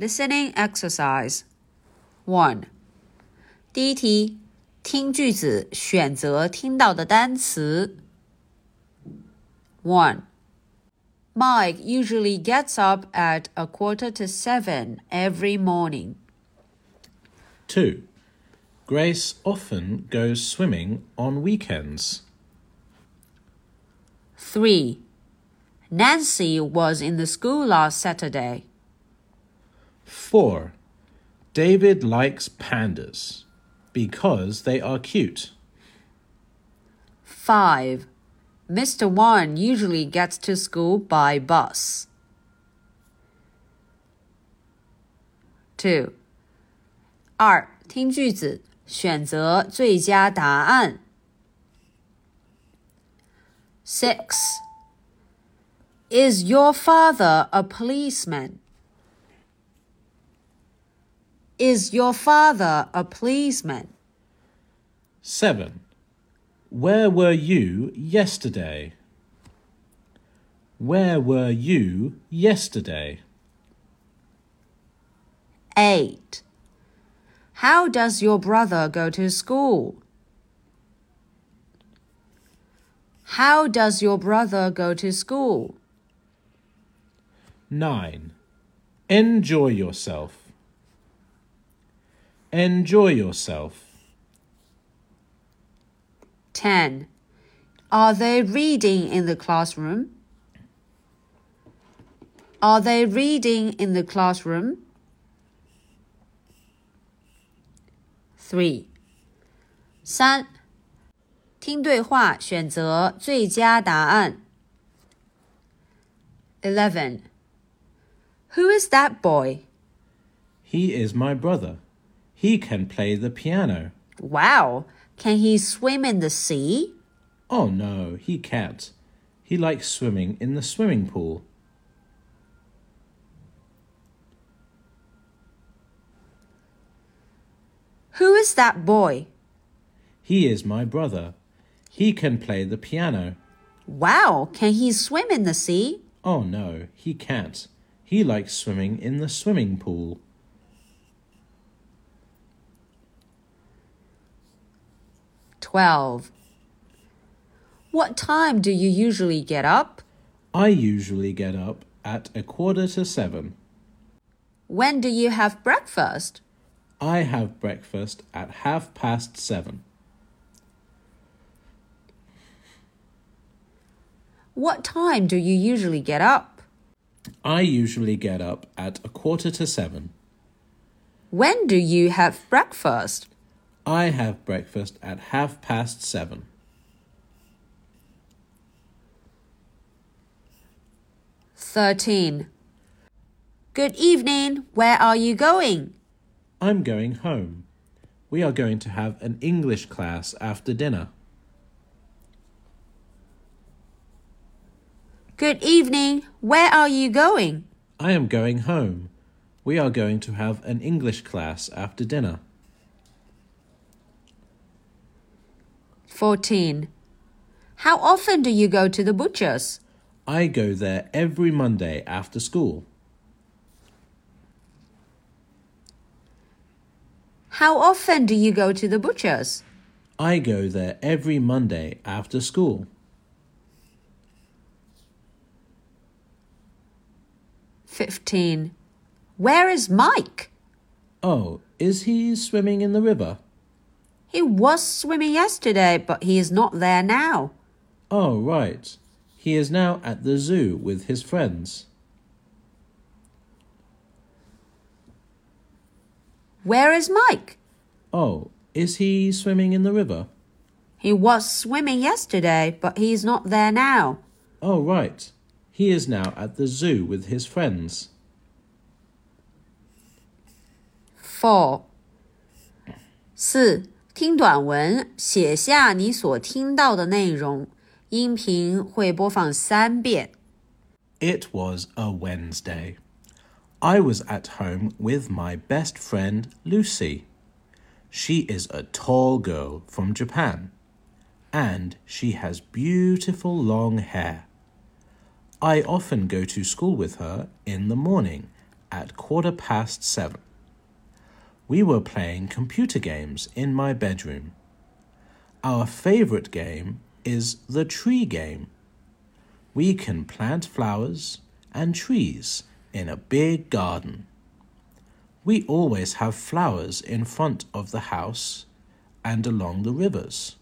Listening exercise one. 第一题，听句子，选择听到的单词。One. Mike usually gets up at a quarter to seven every morning. 2. Grace often goes swimming on weekends. 3. Nancy was in the school last Saturday. 4. David likes pandas because they are cute. 5. Mr. Wan usually gets to school by bus. 2. 二，听句子，选择最佳答案。Six. Is your father a policeman? Is your father a policeman? 7. Where were you yesterday? Where were you yesterday? 8. How does your brother go to school? How does your brother go to school? 9. Enjoy yourself. Enjoy yourself. 10. Are they reading in the classroom? Are they reading in the classroom? Three，三，听对话，选择最佳答案。Eleven. Who is that boy? He is my brother. He can play the piano. Wow. Can he swim in the sea? Oh no, he can't. He likes swimming in the swimming pool. Who is that boy? He is my brother. He can play the piano. Wow, can he swim in the sea? Oh no, he can't. He likes swimming in the swimming pool. Twelve. What time do you usually get up? I usually get up at a quarter to seven. When do you have breakfast? I have breakfast at half past seven. What time do you usually get up? I usually get up at a quarter to seven. When do you have breakfast? I have breakfast at half past seven. Thirteen. Good evening. Where are you going? I'm going home. We are going to have an English class after dinner. Good evening. Where are you going? I am going home. We are going to have an English class after dinner. 14. How often do you go to the butcher's? I go there every Monday after school. How often do you go to the butcher's? I go there every Monday after school. 15. Where is Mike? Oh, is he swimming in the river? He was swimming yesterday, but he is not there now. Oh, right. He is now at the zoo with his friends. Where is Mike? Oh, is he swimming in the river? He was swimming yesterday, but he is not there now. Oh, right. He is now at the zoo with his friends. 4. 四，听短文，写下你所听到的内容。音频会播放三遍。It was a Wednesday. I was at home with my best friend Lucy. She is a tall girl from Japan, and she has beautiful long hair. I often go to school with her in the morning at quarter past seven. We were playing computer games in my bedroom. Our favorite game is the tree game. We can plant flowers and trees in a big garden. We always have flowers in front of the house and along the rivers.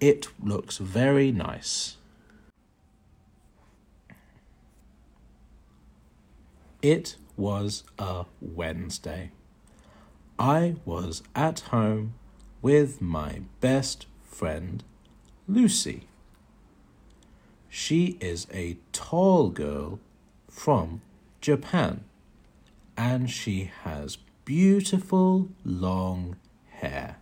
It looks very nice. It was a Wednesday. I was at home with my best friend, Lucy. She is a tall girl from Japan and she has beautiful long hair.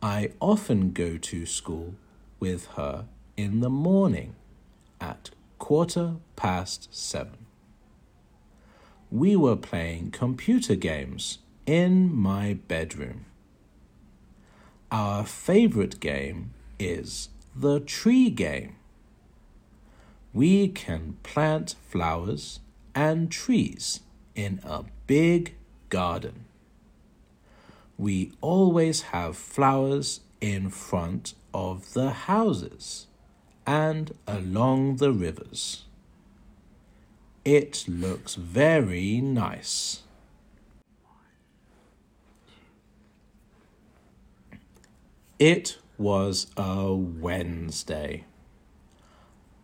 I often go to school with her in the morning at quarter past seven. We were playing computer games in my bedroom. Our favorite game is the tree game. We can plant flowers and trees in a big garden. We always have flowers in front of the houses and along the rivers. It looks very nice. It was a Wednesday.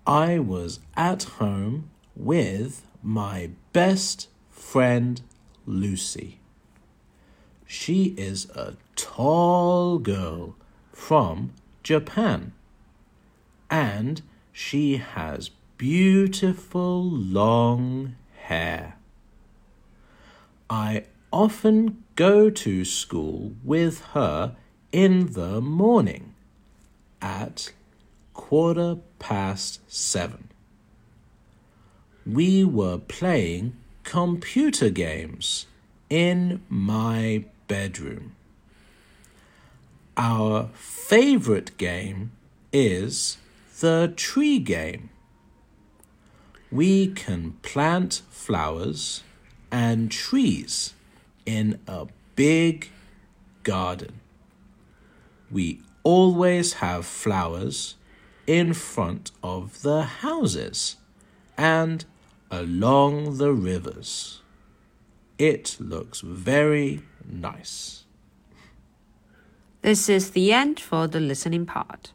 I was at home with my best friend Lucy. She is a tall girl from Japan and she has beautiful long hair. I often go to school with her in the morning at quarter past seven. We were playing computer games in my bedroom. Our favorite game is the tree game. We can plant flowers and trees in a big garden we always have flowers in front of the houses and along the rivers. It looks very nice. This is the end for the listening part.